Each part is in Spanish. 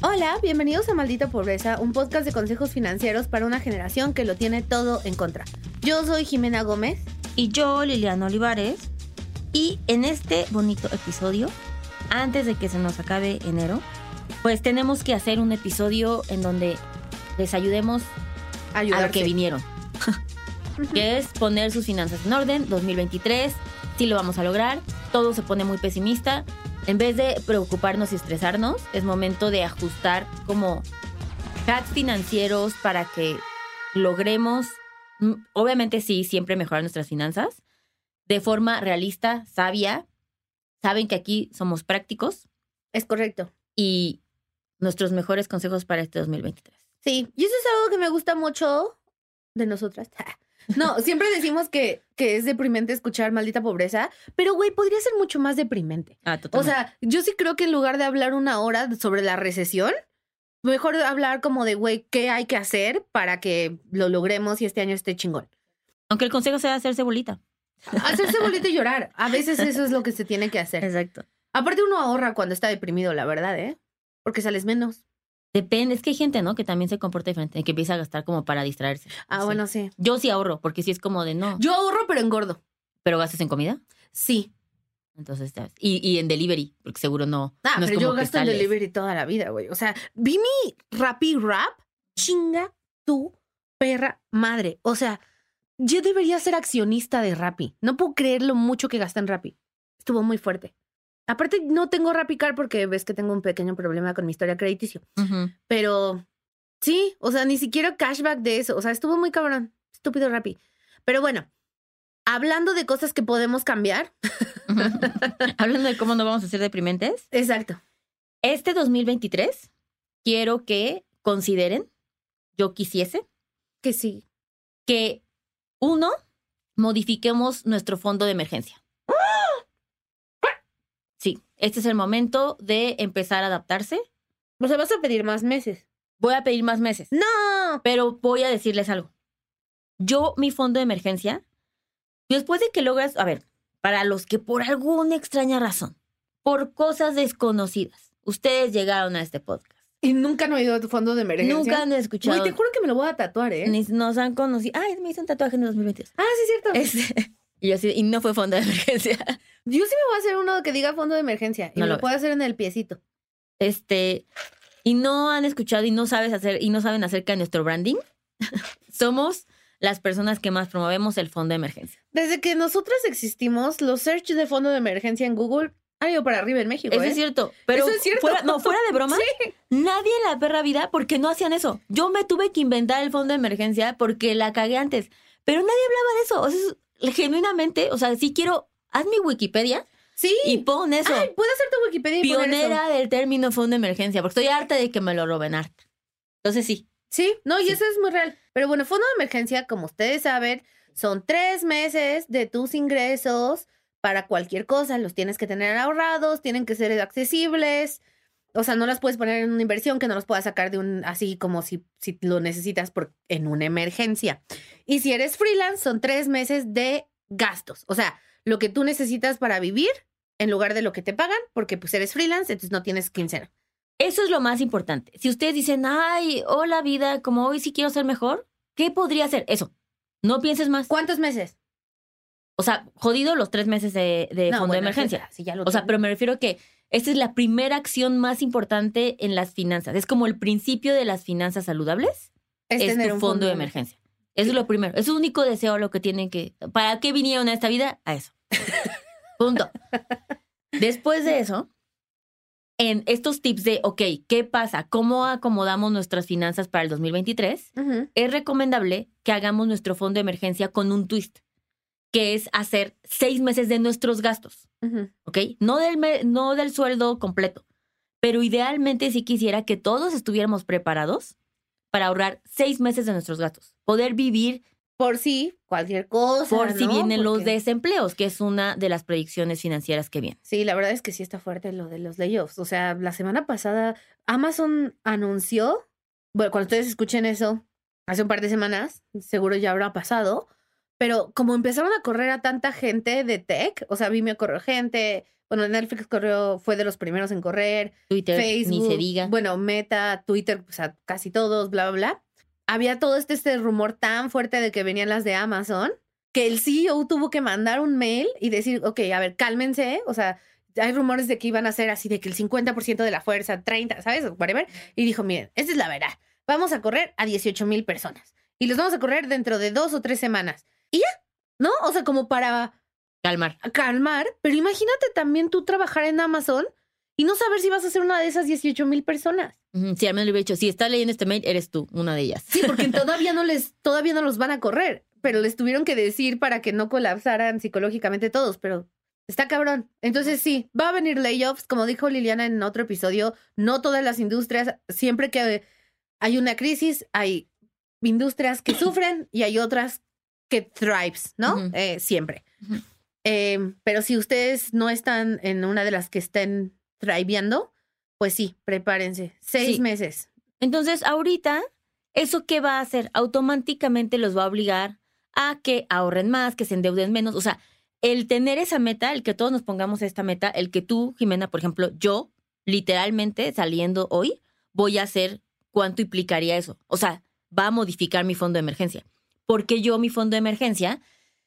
Hola, bienvenidos a Maldita Pobreza, un podcast de consejos financieros para una generación que lo tiene todo en contra. Yo soy Jimena Gómez. Y yo, Liliana Olivares. Y en este bonito episodio, antes de que se nos acabe enero, pues tenemos que hacer un episodio en donde les ayudemos a lo que vinieron. que es poner sus finanzas en orden, 2023, sí lo vamos a lograr, todo se pone muy pesimista. En vez de preocuparnos y estresarnos, es momento de ajustar como hacks financieros para que logremos, mm, obviamente sí, siempre mejorar nuestras finanzas de forma realista, sabia. Saben que aquí somos prácticos. Es correcto. Y nuestros mejores consejos para este 2023. Sí, y eso es algo que me gusta mucho de nosotras. No, siempre decimos que, que es deprimente escuchar maldita pobreza, pero güey, podría ser mucho más deprimente. Ah, O sea, yo sí creo que en lugar de hablar una hora sobre la recesión, mejor hablar como de, güey, ¿qué hay que hacer para que lo logremos y este año esté chingón? Aunque el consejo sea hacerse bolita. Hacerse bolito y llorar. A veces eso es lo que se tiene que hacer. Exacto. Aparte uno ahorra cuando está deprimido, la verdad, ¿eh? Porque sales menos. Depende, es que hay gente, ¿no? Que también se comporta diferente, que empieza a gastar como para distraerse. Ah, bueno, sí. Yo sí ahorro, porque sí es como de no. Yo ahorro, pero engordo. Pero gastas en comida. Sí. Entonces, y, y en delivery, porque seguro no. Ah, no pero yo como gasto en delivery toda la vida, güey. O sea, vi mi Rappi Rap, chinga tu perra madre. O sea, yo debería ser accionista de Rappi. No puedo creer lo mucho que gasta en Rappi. Estuvo muy fuerte. Aparte, no tengo Rappi Car porque ves que tengo un pequeño problema con mi historia crediticio. Pero sí, o sea, ni siquiera cashback de eso. O sea, estuvo muy cabrón. Estúpido Rappi. Pero bueno, hablando de cosas que podemos cambiar. Hablando de cómo no vamos a ser deprimentes, Exacto. este 2023 quiero que consideren, yo quisiese, Que sí. que uno, modifiquemos nuestro fondo de emergencia. Sí, este es el momento de empezar a adaptarse. O sea, vas a pedir más meses. Voy a pedir más meses, No. pero voy a decirles algo. Yo, mi fondo de emergencia, después de que logras, a ver, para los que por alguna extraña razón, por cosas desconocidas, ustedes llegaron a este podcast. Y nunca han oído tu fondo de emergencia. Nunca han escuchado. Güey, te juro que me lo voy a tatuar, ¿eh? ni nos han conocido. Ay, me hice un tatuaje en el 2022. Ah, sí, es cierto. Este, y yo así, y no fue fondo de emergencia. Yo sí me voy a hacer uno que diga fondo de emergencia. Y No me lo lo puedo hacer en el piecito. Este, y no han escuchado y no sabes hacer y no saben acerca de nuestro branding. Somos las personas que más promovemos el fondo de emergencia. Desde que nosotras existimos, los search de fondo de emergencia en Google han ido para arriba en México, Eso ¿eh? es cierto. Pero Eso es cierto. Fuera, no, fuera de broma, Sí. nadie en la perra vida porque no hacían eso. Yo me tuve que inventar el fondo de emergencia porque la cagué antes. Pero nadie hablaba de eso. O sea, genuinamente, o sea, si quiero, haz mi Wikipedia Sí. y pon eso. Ay, puedo hacer tu Wikipedia y poner eso. pionera del término fondo de emergencia, porque estoy harta de que me lo roben harta. Entonces sí, Sí, no, y Sí. eso es muy real. Pero bueno, fondo de emergencia, como ustedes saben, son tres meses de tus ingresos para cualquier cosa. Los tienes que tener ahorrados, tienen que ser accesibles. O sea, no las puedes poner en una inversión que no los puedas sacar de un así como si, si lo necesitas por, en una emergencia. Y si eres freelance, son tres meses de gastos. O sea, lo que tú necesitas para vivir en lugar de lo que te pagan, porque pues eres freelance, entonces no tienes quincena. eso es lo más importante. Si ustedes dicen, ay, hola vida, como hoy sí quiero ser mejor, ¿qué podría hacer? Eso. No pienses más. ¿Cuántos meses? O sea, jodido los tres meses de, de No, fondo bueno, de emergencia. sí, ya lo O sea, pero me refiero a que esta es la primera acción más importante en las finanzas. Es como el principio de las finanzas saludables. Es Es, tener tu un fondo de emergencia. Eso es lo primero. Es su único deseo lo que tienen que. ¿Para qué vinieron a esta vida? A eso. Punto. Después de eso, en estos tips de, ok, ¿qué pasa? ¿Cómo acomodamos nuestras finanzas para el 2023? Ujú. Es recomendable que hagamos nuestro fondo de emergencia con un twist, que es hacer seis meses de nuestros gastos. Ujú. ¿ok? No del, no del sueldo completo, pero idealmente sí quisiera que todos estuviéramos preparados para ahorrar seis meses de nuestros gastos, poder vivir Por si cualquier cosa. por si ¿no? vienen los desempleos, que es una de las predicciones financieras que vienen. Sí, la verdad es que sí está fuerte lo de los layoffs. O sea, la semana pasada Amazon anunció, bueno, cuando ustedes escuchen eso, hace un par de semanas, seguro ya habrá pasado, pero como empezaron a correr a tanta gente de tech, o sea, Vimeo corrió gente, bueno, Netflix corrió, fue de los primeros en correr, Twitter, Facebook, ni se diga. bueno, Meta, Twitter, o sea, casi todos, bla, bla, bla. Había todo este, este rumor tan fuerte de que venían las de Amazon, que el CEO tuvo que mandar un mail y decir, ok, a ver, cálmense, o sea, hay rumores de que iban a ser así, de que el 50% de la fuerza, 30, ¿sabes? Whatever. Y dijo, miren, esta es la verdad. Vamos a correr a 18 mil personas. Y los vamos a correr dentro de dos o tres semanas. Y ya, ¿no? O sea, como para Calmar. calmar. Pero imagínate también tú trabajar en Amazon y no saber si vas a ser una de esas 18 mil personas. Si al menos le hubiera dicho, si estás leyendo este mail, eres tú, una de ellas. Sí, porque todavía no les, todavía no los van a correr, pero les tuvieron que decir para que no colapsaran psicológicamente todos, pero está cabrón. Entonces sí, va a venir layoffs, como dijo Liliana en otro episodio, no todas las industrias, siempre que hay una crisis, hay industrias que sufren y hay otras que thrives, ¿no? Eh, siempre. Eh, pero si ustedes no están en una de las que estén thriveando, pues sí, prepárense. Seis Sí. meses. Entonces, ahorita, ¿eso qué va a hacer? Automáticamente los va a obligar a que ahorren más, que se endeuden menos. O sea, el tener esa meta, el que todos nos pongamos esta meta, el que tú, Jimena, por ejemplo, yo, literalmente saliendo hoy, voy a hacer cuánto implicaría eso. O sea, va a modificar mi fondo de emergencia. Porque yo mi fondo de emergencia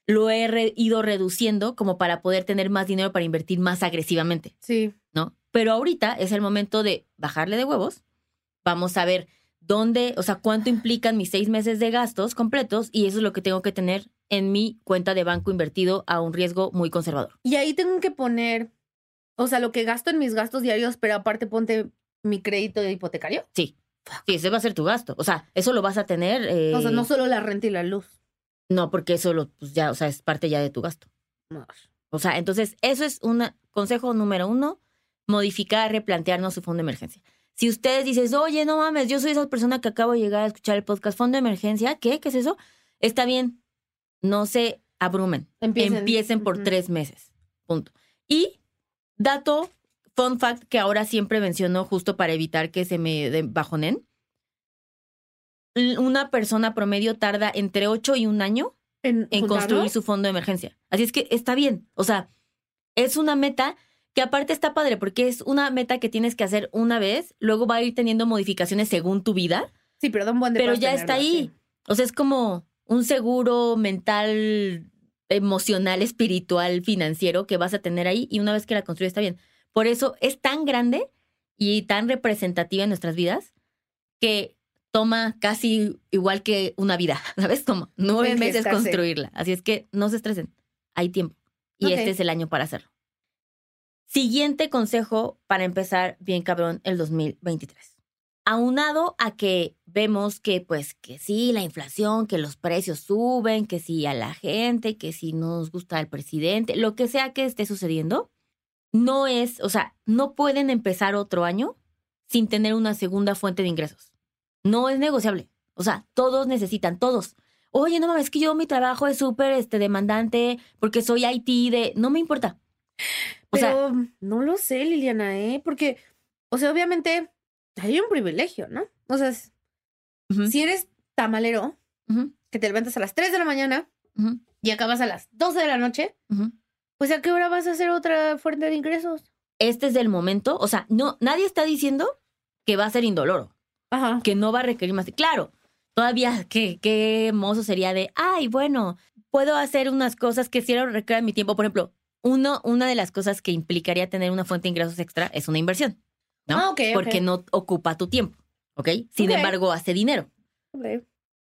lo he re- ido reduciendo como para poder tener más dinero para invertir más agresivamente. Sí. ¿no? Pero ahorita es el momento de bajarle de huevos. Vamos a ver dónde, o sea, cuánto implican mis seis meses de gastos completos y eso es lo que tengo que tener en mi cuenta de banco invertido a un riesgo muy conservador. Y ahí tengo que poner, o sea, lo que gasto en mis gastos diarios, pero aparte ponte mi crédito hipotecario. Sí. Sí, ese va a ser tu gasto. O sea, eso lo vas a tener. eh, O sea, no solo la renta y la luz. no, porque eso lo, pues ya, o sea, es parte ya de tu gasto. No. O sea, entonces, eso es un consejo número uno, modificar, replantearnos su fondo de emergencia. Si ustedes dicen, oye, no mames, yo soy esa persona que acabo de llegar a escuchar el podcast Fondo de Emergencia, ¿qué? ¿Qué es eso? Está bien, no se abrumen. Empiecen. Empiecen, por tres meses. Punto. Y dato, fun fact que ahora siempre menciono justo para evitar que se me bajonen. Una persona promedio tarda entre 8 y un año En, construir su fondo de emergencia. Así es que está bien. O sea, es una meta que aparte está padre porque es una meta que tienes que hacer una vez, luego va a ir teniendo modificaciones según tu vida, Sí, pero da un buen pero ya está ahí. sí. O sea, es como un seguro mental, emocional, espiritual, financiero que vas a tener ahí y una vez que la construyes está bien. Por eso es tan grande y tan representativa en nuestras vidas que toma casi igual que una vida, ¿sabes? Como nueve meses construirla. Así es que no se estresen, hay tiempo. Y este es el año para hacerlo. Siguiente consejo para empezar bien cabrón el 2023. Aunado a que vemos que pues que sí, la inflación, que los precios suben, que sí a la gente, que si no nos gusta el presidente, lo que sea que esté sucediendo, no es, o sea, no pueden empezar otro año sin tener una segunda fuente de ingresos. No es negociable. O sea, todos necesitan, todos. Oye, no mames, es que yo mi trabajo es súper este, demandante porque soy IT de... No me importa. O sea, Pero no lo sé, Liliana, ¿eh? Porque, o sea, obviamente hay un privilegio, ¿no? O sea, si eres tamalero, que te levantas a las 3 de la mañana y acabas a las 12 de la noche, pues ¿a qué hora vas a hacer otra fuente de ingresos? este es el momento. O sea, no, nadie está diciendo que va a ser indoloro, Ajá. que no va a requerir más. Claro, todavía qué, qué hermoso sería de, ay, bueno, puedo hacer unas cosas que sí requieran mi tiempo. Por ejemplo, uno, una de las cosas que implicaría tener una fuente de ingresos extra es una inversión, ¿no? Ah, ok, ok. Porque no ocupa tu tiempo, ¿ok? Sin embargo, hace dinero.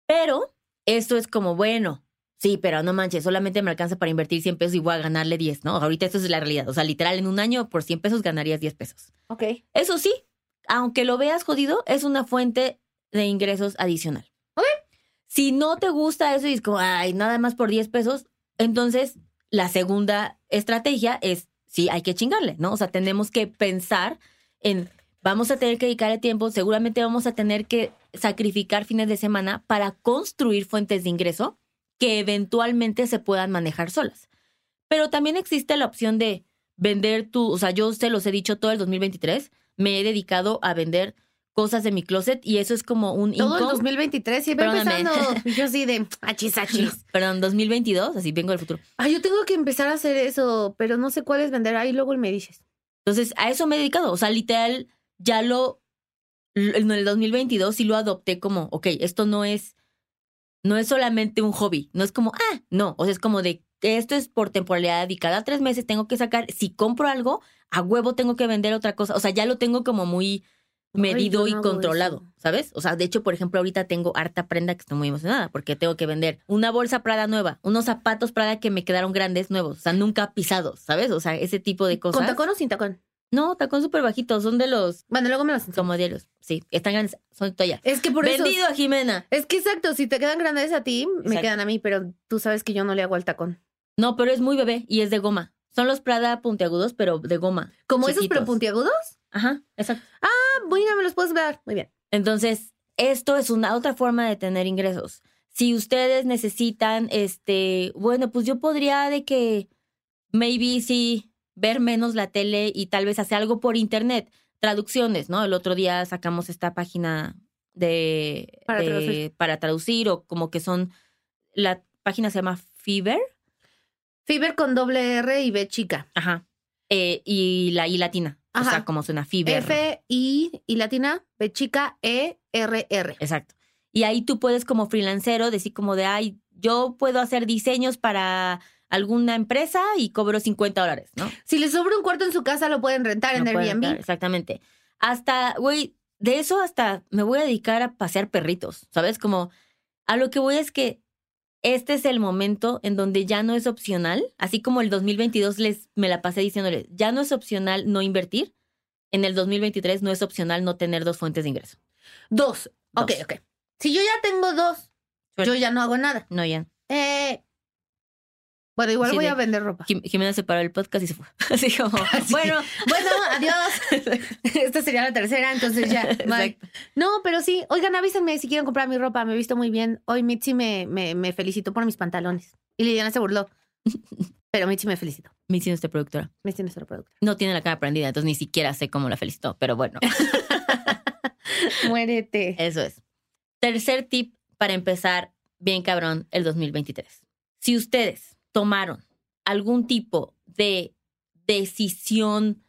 Pero esto es como, bueno, sí, pero no manches, solamente me alcanza para invertir 100 pesos y voy a ganarle 10, ¿no? Ahorita esto es la realidad. O sea, literal, en un año por 100 pesos ganarías 10 pesos. Ok. Eso sí, aunque lo veas jodido, es una fuente de ingresos adicional. Ok. Si no te gusta eso y es como, ay, nada más por 10 pesos, entonces la segunda estrategia es, sí, hay que chingarle, ¿no? O sea, tenemos que pensar en, vamos a tener que dedicarle tiempo, seguramente vamos a tener que sacrificar fines de semana para construir fuentes de ingreso que eventualmente se puedan manejar solas. Pero también existe la opción de vender tu, o sea, yo se los he dicho todo el 2023, me he dedicado a vender cosas de mi closet y eso es como un Todo el income. 2023 y va Perdóname. empezando. Yo sí de achis, achis. Perdón, 2022, así vengo del futuro. Ay, yo tengo que empezar a hacer eso, pero no sé cuál es vender. Ahí luego me dices. Entonces, a eso me he dedicado. O sea, literal, ya lo. En el 2022 sí lo adopté como, ok, esto no es. No es solamente un hobby. No es como, ah, no. O sea, es como de que esto es por temporalidad y cada tres meses tengo que sacar. Si compro algo, a huevo tengo que vender otra cosa. O sea, ya lo tengo como muy medido y no controlado, eso. ¿sabes? O sea, de hecho, por ejemplo, ahorita tengo harta prenda que estoy muy emocionada porque tengo que vender una bolsa Prada nueva, unos zapatos Prada que me quedaron grandes nuevos, o sea, nunca pisados, ¿sabes? O sea, ese tipo de cosas. ¿Con tacón o sin tacón? No, tacón súper bajito, son de los Bueno, luego me los enseñas. como diarios. Sí, están grandes, son toalla. Es que por eso. Vendido a Jimena. Es que exacto, si te quedan grandes a ti, me quedan a mí, pero tú sabes que yo no le hago al tacón. No, pero es muy bebé y es de goma. Son los Prada puntiagudos, pero de goma. ¿Como esos pero puntiagudos? Ajá, exacto. Ah, bueno, me los puedes dar. Muy bien. Entonces, esto es una otra forma de tener ingresos. Si ustedes necesitan, este, bueno, pues yo podría de que maybe sí ver menos la tele y tal vez hacer algo por internet, traducciones, ¿no? El otro día sacamos esta página de Para de- traducir. para traducir o como que son la página se llama Fiverr, Fiber con doble R y B chica. ajá, eh, y la I latina, o Ajá. sea, como suena Fiverr. F, I y latina, B chica, E, R, R. Exacto. Y ahí tú puedes como freelancero decir como de, ay, yo puedo hacer diseños para alguna empresa y cobro 50 dólares, ¿no? Si les sobra un cuarto en su casa, lo pueden rentar en pueden Airbnb. rentar, exactamente. Hasta, güey, de eso hasta me voy a dedicar a pasear perritos, ¿sabes? Como a lo que voy es que este es el momento en donde ya no es opcional, así como el 2022 les me la pasé diciéndoles, ya no es opcional no invertir, en el 2023 no es opcional no tener dos fuentes de ingreso. Dos. Ok, Dos. ok. Si yo ya tengo dos, Suerte. yo ya no hago nada. No, ya. Eh, bueno, igual Sí, voy de- a vender ropa. Jim- Jimena se paró el podcast y se fue. Así como, bueno, Bueno, adiós. Esta sería la tercera, entonces ya. No, pero sí, oigan, avísenme si quieren comprar mi ropa. Me he visto muy bien. Hoy Mitzi me, me, me felicitó por mis pantalones. Y Liliana se burló. Pero Mitzi me felicitó. Mi siendo esta productora. Mitzi es nuestra productora. No tiene la cara prendida, entonces ni siquiera sé cómo la felicitó, pero bueno, Muérete. eso es. Tercer tip para empezar bien cabrón el 2023. Si ustedes tomaron algún tipo de decisión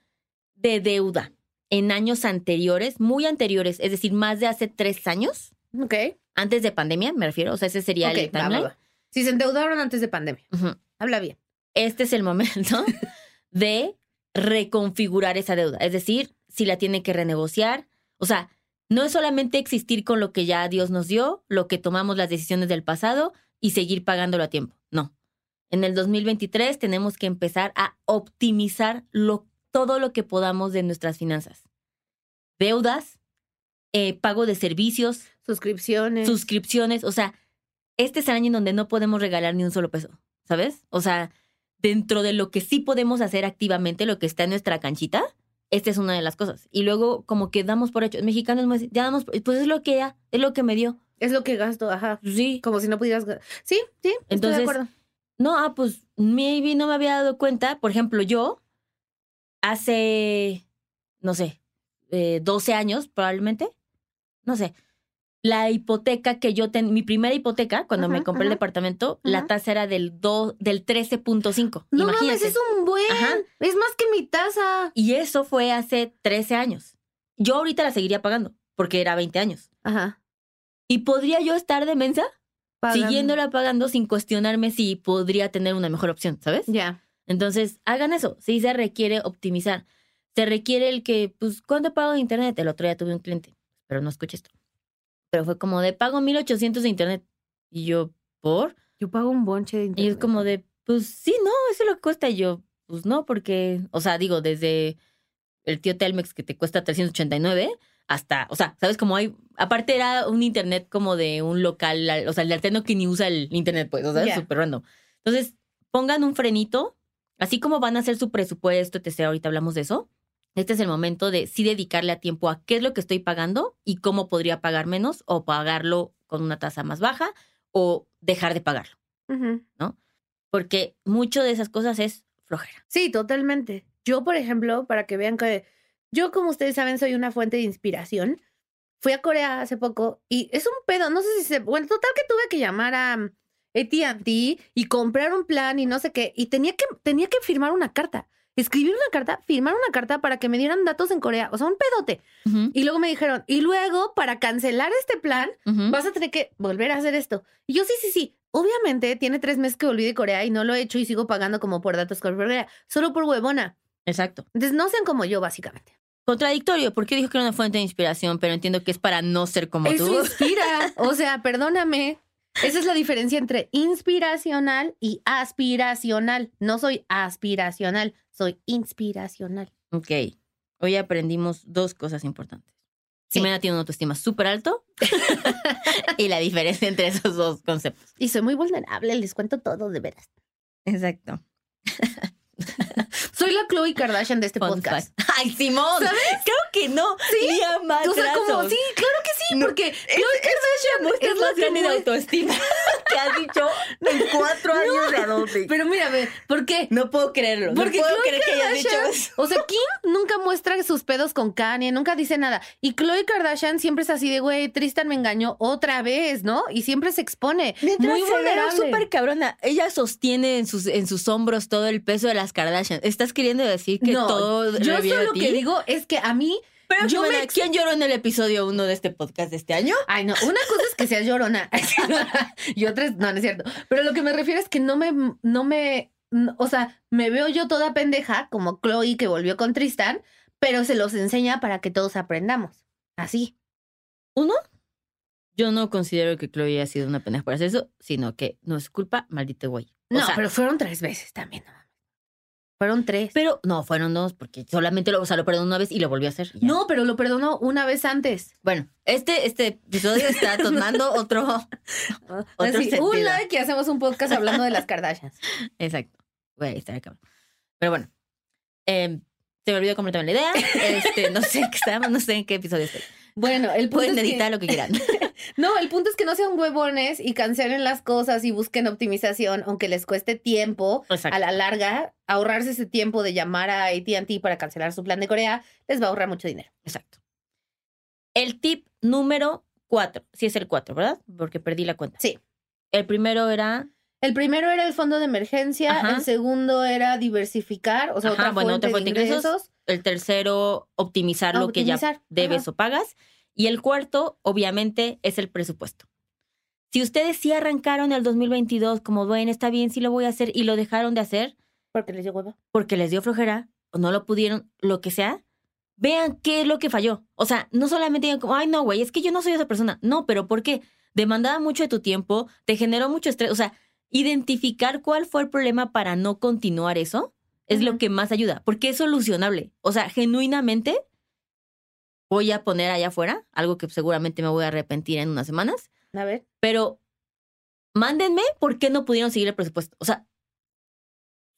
de deuda en años anteriores, muy anteriores, es decir, más de hace tres años, Ok. antes de pandemia, me refiero, o sea, ese sería el va, va, timeline. va. Si se endeudaron antes de pandemia. Habla bien. este es el momento de reconfigurar esa deuda. Es decir, si la tiene que renegociar. O sea, no es solamente existir con lo que ya Dios nos dio, lo que tomamos las decisiones del pasado y seguir pagándolo a tiempo. No. En el 2023 tenemos que empezar a optimizar lo, todo lo que podamos de nuestras finanzas. Deudas, eh, pago de servicios, Suscripciones. suscripciones. O sea, este es el año en donde no podemos regalar ni un solo peso, ¿sabes? O sea, dentro de lo que sí podemos hacer activamente, lo que está en nuestra canchita, esta es una de las cosas. Y luego, como que damos por hecho, mexicanos, me- ya damos, pues es lo que ya, es lo que me dio. Es lo que gasto, ajá. Sí. Como si no pudieras. Sí, sí, estoy Entonces, de acuerdo. No, ah, pues maybe no me había dado cuenta. Por ejemplo, yo hace, no sé, eh, 12 años probablemente, no sé, la hipoteca que yo ten, mi primera hipoteca, cuando Ajá, me compré el departamento, Ajá. la tasa era del, del 13.5. No Imagínate. mames, es un buen. Es más que mi tasa. Y eso fue hace 13 años. Yo ahorita la seguiría pagando, porque era 20 años. Ajá. ¿Y podría yo estar de mensa Pagando. siguiéndola pagando sin cuestionarme si podría tener una mejor opción, ¿sabes? Ya. Entonces, hagan eso. Sí se requiere optimizar. Se requiere el que, pues, ¿cuánto pago de internet? El otro día tuve un cliente, pero no escuché esto. Pero fue como de, pago 1800 de internet. Y yo, ¿por? Yo pago un bonche de Y internet. es como de, pues, sí, no, eso es lo que cuesta. Y yo, pues, no, porque, o sea, digo, desde el tío Telmex que te cuesta 389 hasta, o sea, ¿sabes? Como hay, aparte era un internet como de un local, o sea, el alterno que ni usa el internet, pues, o sea, es Ya. súper random. Entonces, pongan un frenito, así como van a hacer su presupuesto, etc., ahorita hablamos de eso. Este es el momento de sí dedicarle a tiempo a qué es lo que estoy pagando y cómo podría pagar menos o pagarlo con una tasa más baja o dejar de pagarlo. Ujú. Porque mucho de esas cosas es flojera. Sí, totalmente. Yo, por ejemplo, para que vean que yo, como ustedes saben, soy una fuente de inspiración. fui a Corea hace poco y es un pedo, no sé si se... Bueno, total que tuve que llamar a mm, AT&T y comprar un plan y no sé qué. Y tenía que, tenía que firmar una carta. Escribir una carta, firmar una carta para que me dieran datos en Corea. O sea, un pedote. Y luego me dijeron, y luego para cancelar este plan, vas a tener que volver a hacer esto. Y yo, sí, sí, sí. Obviamente tiene tres meses que volví de Corea y no lo he hecho y sigo pagando como por datos Corea, solo por huevona. Exacto. Entonces no sean como yo, básicamente. Contradictorio, porque dijo que era una fuente de inspiración, pero entiendo que es para no ser como Eso tú. inspira. O sea, perdóname. Esa es la diferencia entre inspiracional y aspiracional. No soy aspiracional, soy inspiracional. Ok. Hoy aprendimos dos cosas importantes. Sí. Jimena tiene una autoestima súper alto y la diferencia entre esos dos conceptos. Y soy muy vulnerable, les cuento todo de veras. Exacto. Soy la Chloe Kardashian de este Fun podcast. fact. Ay, Simón. ¿Sabes? Creo que no. Sí. O sea, como, sí, claro que sí, No, porque Chloe Kardashian es lo más que grande de autoestima que has dicho en cuatro años de adulting. Pero mírame, ¿por qué? No puedo creerlo. Porque no puedo Khloe creer que hayas dicho eso. O sea, Kim nunca muestra sus pedos con Kanye, nunca dice nada. Y Chloe Kardashian siempre es así de, güey, Tristan me engañó otra vez, ¿no? Y siempre se expone. Mientras muy vulnerable. súper cabrona. Ella sostiene en sus, en sus hombros todo el peso de las Kardashian. ¿Estás queriendo decir que no, todo yo solo ti? que digo es que a mí, Pero yo me ¿quién lloró en el episodio 1 de este podcast de este año? ay no, una cosa que seas llorona y otra es, no, no es cierto. Pero lo que me refiero es que no me, no me, o sea, me veo yo toda pendeja como Chloe que volvió con Tristan, pero se los enseña para que todos aprendamos. Así. Uno, yo no considero que Chloe haya sido una pendeja por hacer eso, sino que no es culpa, maldito güey. O No, sea, pero fueron tres veces también. no mames. Fueron tres. pero no, fueron dos, porque solamente lo, o sea, lo perdonó una vez y lo volvió a hacer. ya. No, pero lo perdonó una vez antes. Bueno, este, este episodio está tomando otro. Otro Así, sentido. un like y hacemos un podcast hablando de las Kardashians. Exacto. Güey, estaría cabrón. Pero bueno. eh, se me olvidó completamente la idea. Este, no sé qué estábamos, no sé en qué episodio estoy. Bueno, el punto Pueden es que- editar lo que quieran. No, el punto es que no sean huevones y cancelen las cosas y busquen optimización, aunque les cueste tiempo. Exacto. A la larga, ahorrarse ese tiempo de llamar a AT&T para cancelar su plan de Corea les va a ahorrar mucho dinero. Exacto. El tip número cuatro. Sí es el cuatro, ¿verdad? Porque perdí la cuenta. Sí. El primero era. El primero era el fondo de emergencia, Ajá. el segundo era diversificar, o sea, Ajá, otra, bueno, fuente otra fuente de de ingresos. ingresos. El tercero, optimizar lo que ya debes Ajá. o pagas. Y el cuarto, obviamente, es el presupuesto. Si ustedes sí arrancaron el 2022 como, bueno, está bien, sí lo voy a hacer y lo dejaron de hacer Porque les dio hueva. porque les dio flojera o no lo pudieron, lo que sea, vean qué es lo que falló. O sea, no solamente digan como, ay, no, güey, es que yo no soy esa persona. No, pero ¿por qué? Demandaba mucho de tu tiempo, te generó mucho estrés. O sea, identificar cuál fue el problema para no continuar eso es lo que más ayuda, porque es solucionable. O sea, genuinamente voy a poner allá afuera, algo que seguramente me voy a arrepentir en unas semanas, A ver. pero mándenme por qué no pudieron seguir el presupuesto. O sea,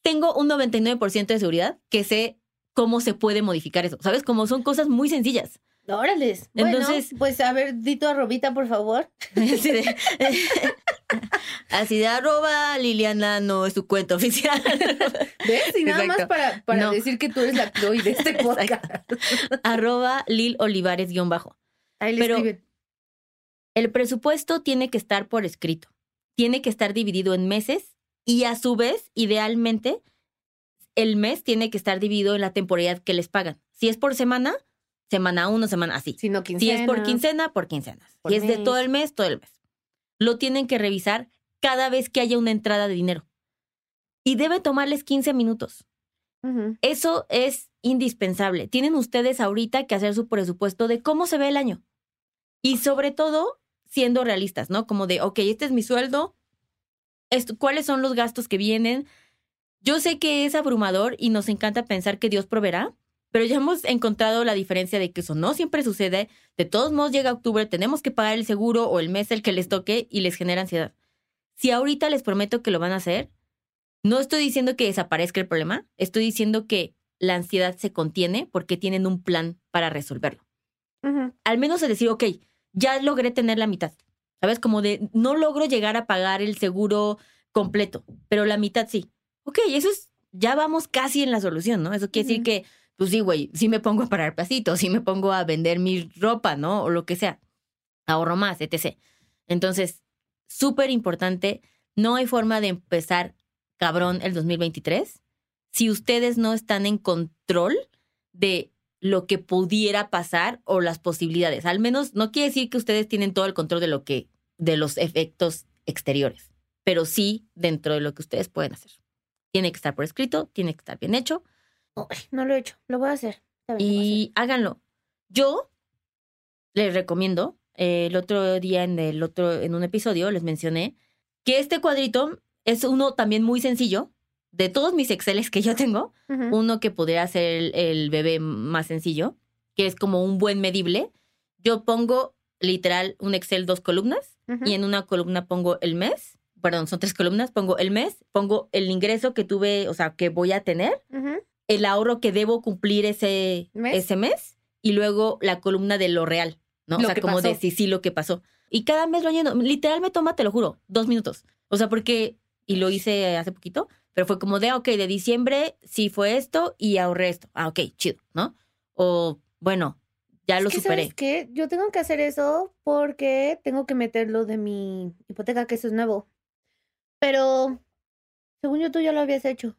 tengo un 99% de seguridad que sé cómo se puede modificar eso. ¿Sabes? Como son cosas muy sencillas. Órales. Entonces- bueno, pues a ver, di tu arrobita, por favor. Así de, así de arroba Liliana no es su cuenta oficial. ¿Ves? Y nada más para, para No. decir que tú eres la Chloe de este podcast. arroba Lil Olivares guion bajo. Ahí le Pero- escriben. El presupuesto tiene que estar por escrito. Tiene que estar dividido en meses y a su vez, idealmente, el mes tiene que estar dividido en la temporalidad que les pagan. Si es por semana, semana uno, semana así. Si no, Si es por quincena, por quincenas. Por si es de todo el mes, todo el mes. Lo tienen que revisar cada vez que haya una entrada de dinero. Y debe tomarles 15 minutos. Eso es indispensable. Tienen ustedes ahorita que hacer su presupuesto de cómo se ve el año. Y sobre todo, siendo realistas, ¿no? Como de, ok, este es mi sueldo, esto- ¿cuáles son los gastos que vienen? Yo sé que es abrumador y nos encanta pensar que Dios proveerá, pero ya hemos encontrado la diferencia de que eso no siempre sucede. De todos modos, llega octubre, tenemos que pagar el seguro o el mes el que les toque y les genera ansiedad. Si ahorita les prometo que lo van a hacer, no estoy diciendo que desaparezca el problema, estoy diciendo que la ansiedad se contiene porque tienen un plan para resolverlo. Al menos es decir, ok, ya logré tener la mitad. ¿Sabes? Como de, no logro llegar a pagar el seguro completo, pero la mitad sí. Ok, eso es, ya vamos casi en la solución, ¿no? Eso quiere decir que pues sí, güey, sí me pongo a parar pasitos, sí me pongo a vender mi ropa, ¿no? O lo que sea. Ahorro más, etc. Entonces, súper importante, no hay forma de empezar cabrón el 2023 si ustedes no están en control de lo que pudiera pasar o las posibilidades. Al menos no quiere decir que ustedes tienen todo el control de lo que de los efectos exteriores, pero sí dentro de lo que ustedes pueden hacer. Tiene que estar por escrito, tiene que estar bien hecho. No lo he hecho, lo voy a hacer. Y háganlo. Yo les recomiendo, eh, el otro día en el otro, en un episodio les mencioné que este cuadrito es uno también muy sencillo. De todos mis Exceles que yo tengo, uno que podría ser el, bebé más sencillo, que es como un buen medible. Yo pongo literal un Excel dos columnas y en una columna pongo el mes, perdón, son tres columnas, pongo el mes, pongo el ingreso que tuve, o sea, que voy a tener, el ahorro que debo cumplir ese ¿Mes? ese mes y luego la columna de lo real, ¿no? o sea, como de sí, sí, lo que pasó. Y cada mes lo lleno. Literal me toma, te lo juro, dos minutos. O sea, porque, y lo hice hace poquito, pero fue como de, ok, de diciembre sí fue esto y ahorré esto. Ah, ok, chido, ¿no? O, bueno, ya lo superé. ¿Sabes qué? Yo tengo que hacer eso porque tengo que meterlo de mi hipoteca, que eso es nuevo. Pero, según yo, tú ya lo habías hecho.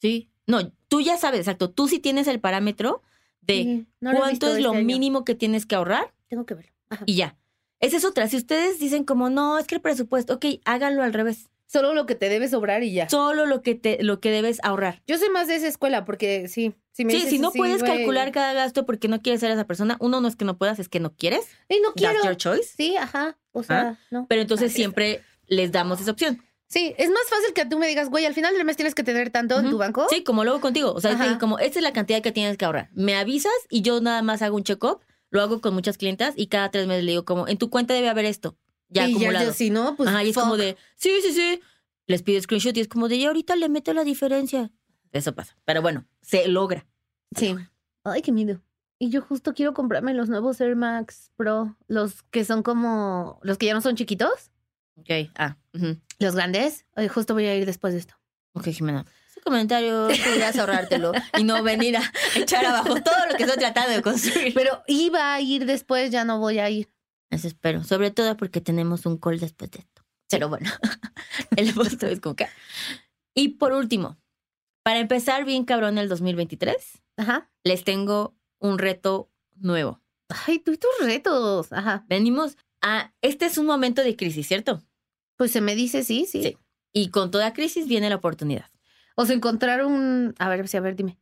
Sí. No, tú ya sabes, exacto. Tú sí tienes el parámetro de cuánto es lo este mínimo que tienes que ahorrar. Tengo que verlo. Y ya. Esa es otra. Si ustedes dicen como, no, es que el presupuesto, ok, háganlo al revés. Solo lo que te debe sobrar y ya. Solo lo que te, lo que debes ahorrar. Yo soy más de esa escuela porque sí. Si me sí, si no puedes calcular cada gasto porque no quieres ser esa persona, uno no es que no puedas, es que no quieres. Y no quiero. That's your choice. Sí, ajá. O sea, no. Pero entonces siempre les damos esa opción. Sí, es más fácil que tú me digas, güey, al final del mes tienes que tener tanto en tu banco. Sí, como luego contigo. O sea, como, esta es la cantidad que tienes que ahorrar. Me avisas y yo nada más hago un check-up. Lo hago con muchas clientas y cada tres meses le digo como, en tu cuenta debe haber esto. Ya acumulado. si no, pues Ajá, y es como de, sí, sí, sí. Les pido screenshot y es como de, ya ahorita le meto la diferencia. Eso pasa. Pero bueno, se logra. Sí. Ay, qué miedo. Y yo justo quiero comprarme los nuevos Air Max Pro, los que son como, los que ya no son chiquitos. Ok, ah. Los grandes. justo voy a ir después de esto. Ok, Jimena. Ese comentario podrías ahorrártelo y no venir a echar abajo todo lo que estoy tratando de construir. Pero iba a ir después, ya no voy a ir. Eso espero. Sobre todo porque tenemos un call después de esto. Pero bueno, el posto es como que. Y por último, para empezar bien cabrón el 2023, Ajá. les tengo un reto nuevo. Ay, tú y tus retos. Ajá. Venimos a. Este es un momento de crisis, ¿cierto? Pues se me dice sí, sí. Sí. Y con toda crisis viene la oportunidad. O sea, encontrar un... A ver, a ver, dime.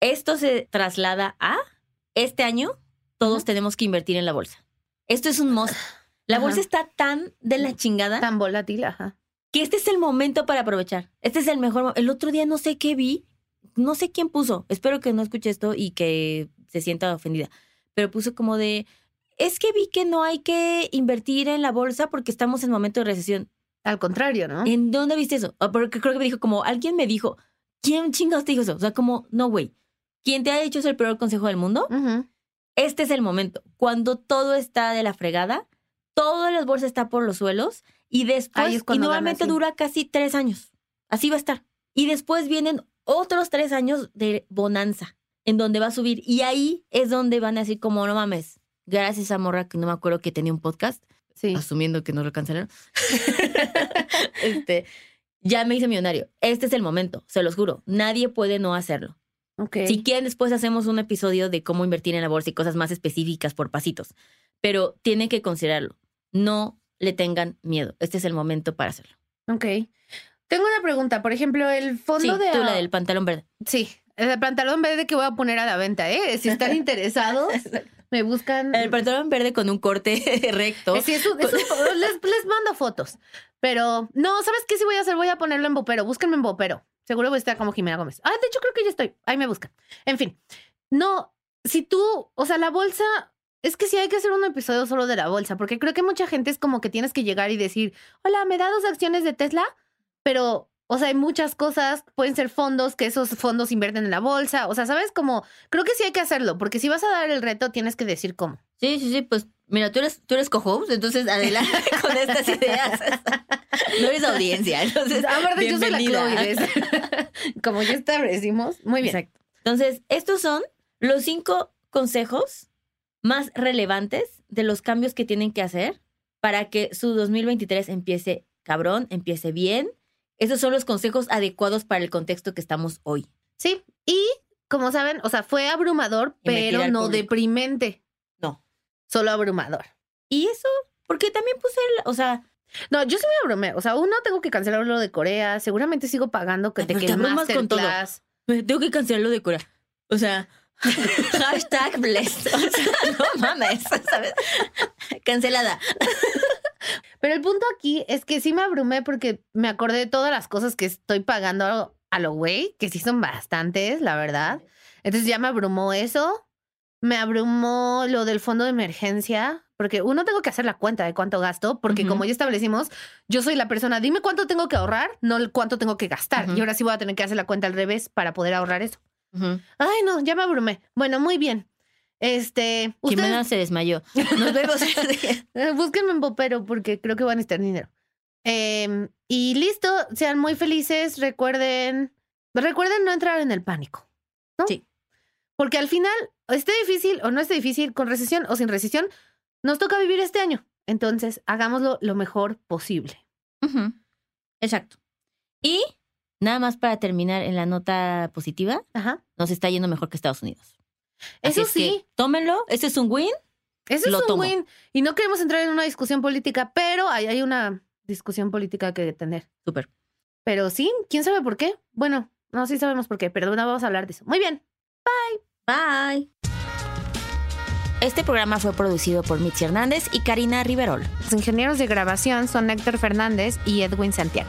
Esto se traslada a... Este año todos tenemos que invertir en la bolsa. Esto es un must. La bolsa está tan de la chingada. Tan volátil, ajá. Que este es el momento para aprovechar. Este es el mejor. El otro día no sé qué vi. No sé quién puso. Espero que no escuche esto y que se sienta ofendida. Pero puso como de... Es que vi que no hay que invertir en la bolsa porque estamos en momento de recesión. Al contrario, ¿no? ¿En dónde viste eso? Ah, porque creo que me dijo como, alguien me dijo, ¿quién chingados te dijo eso? O sea, como, no, güey. ¿Quién te ha dicho es el peor consejo del mundo? Este es el momento. Cuando todo está de la fregada, todas las bolsas está por los suelos y después, y nuevamente dura casi tres años. Así va a estar. Y después vienen otros tres años de bonanza, en donde va a subir. Y ahí es donde van a decir como, no mames, gracias a Morra, que no me acuerdo que tenía un podcast, asumiendo que no lo cancelaron. este, ya me hice millonario. Este es el momento, se los juro. Nadie puede no hacerlo. Okay. Si quieren, después hacemos un episodio de cómo invertir en la bolsa y cosas más específicas por pasitos. Pero tienen que considerarlo. No le tengan miedo. Este es el momento para hacerlo. Ok. Tengo una pregunta. Por ejemplo, el fondo de. Tú, la del pantalón verde. Sí, el pantalón verde que voy a poner a la venta, ¿eh? Si están interesados, me buscan. El pantalón verde con un corte recto. Sí, les, mando fotos. Pero no, ¿sabes qué sí voy a hacer? Voy a ponerlo en Bopero. Búsquenme en Bopero. Seguro voy a estar como Jimena Gómez. Ah, de hecho creo que ya estoy. Ahí me buscan. En fin. No, si tú, o sea, la bolsa, es que sí hay que hacer un episodio solo de la bolsa, porque creo que mucha gente es como que tienes que llegar y decir, hola, ¿me da dos acciones de Tesla? Pero o sea, hay muchas cosas, pueden ser fondos, que esos fondos invierten en la bolsa. O sea, ¿sabes? Como, creo que sí hay que hacerlo, porque si vas a dar el reto, tienes que decir cómo. Sí, sí, sí, pues mira, tú eres, tú eres co-host, entonces adelante con estas ideas. No eres audiencia, entonces. Verdad, yo soy la Chloe. Como ya establecimos. Muy bien. Exacto. Entonces, estos son los cinco consejos más relevantes de los cambios que tienen que hacer para que su 2023 empiece cabrón, empiece bien. Esos son los consejos adecuados para el contexto que estamos hoy. Sí, y como saben, o sea, fue abrumador, Y pero no público. deprimente. No. Solo abrumador. Y eso, porque también puse, el- o sea, No, yo sí me abrumé. O sea, uno, tengo que cancelar lo de Corea. Seguramente sigo pagando que Ay, te pero que te abrumas con todo. tengo que cancelar lo de Corea. O sea, hashtag blessed. O sea, no mames, ¿sabes? Cancelada. Pero el punto aquí es que sí me abrumé porque me acordé de todas las cosas que estoy pagando a lo- güey, que sí son bastantes, la verdad. Entonces ya me abrumó eso. Me abrumó lo del fondo de emergencia, porque uno tengo que hacer la cuenta de cuánto gasto, porque como ya establecimos, yo soy la persona, dime cuánto tengo que ahorrar, no cuánto tengo que gastar. Y ahora sí voy a tener que hacer la cuenta al revés para poder ahorrar eso. Ay, no, ya me abrumé. Bueno, muy bien. Este, Jimena se desmayó. Nos vemos. eh, búsquenme en Popero porque creo que van a necesitar dinero. Em, y listo, sean muy felices. Recuerden, recuerden no entrar en el pánico. ¿no? Sí. Porque al final, esté difícil o no esté difícil, con recesión o sin recesión, nos toca vivir este año. Entonces, hagámoslo lo mejor posible. Ujú. Exacto. Y nada más para terminar en la nota positiva, Ajá. nos está yendo mejor que Estados Unidos. Así Eso es que sí, tómenlo. Este es un win. eso es lo un tomo. win. Y no queremos entrar en una discusión política, pero hay, hay una discusión política que tener. Súper. Pero sí, quién sabe por qué. Bueno, no, sí sabemos por qué, pero no vamos a hablar de eso. Muy bien. Bye. Este programa fue producido por Mitzi Hernández y Karina Riverol. Los ingenieros de grabación son Héctor Fernández y Edwin Santiago.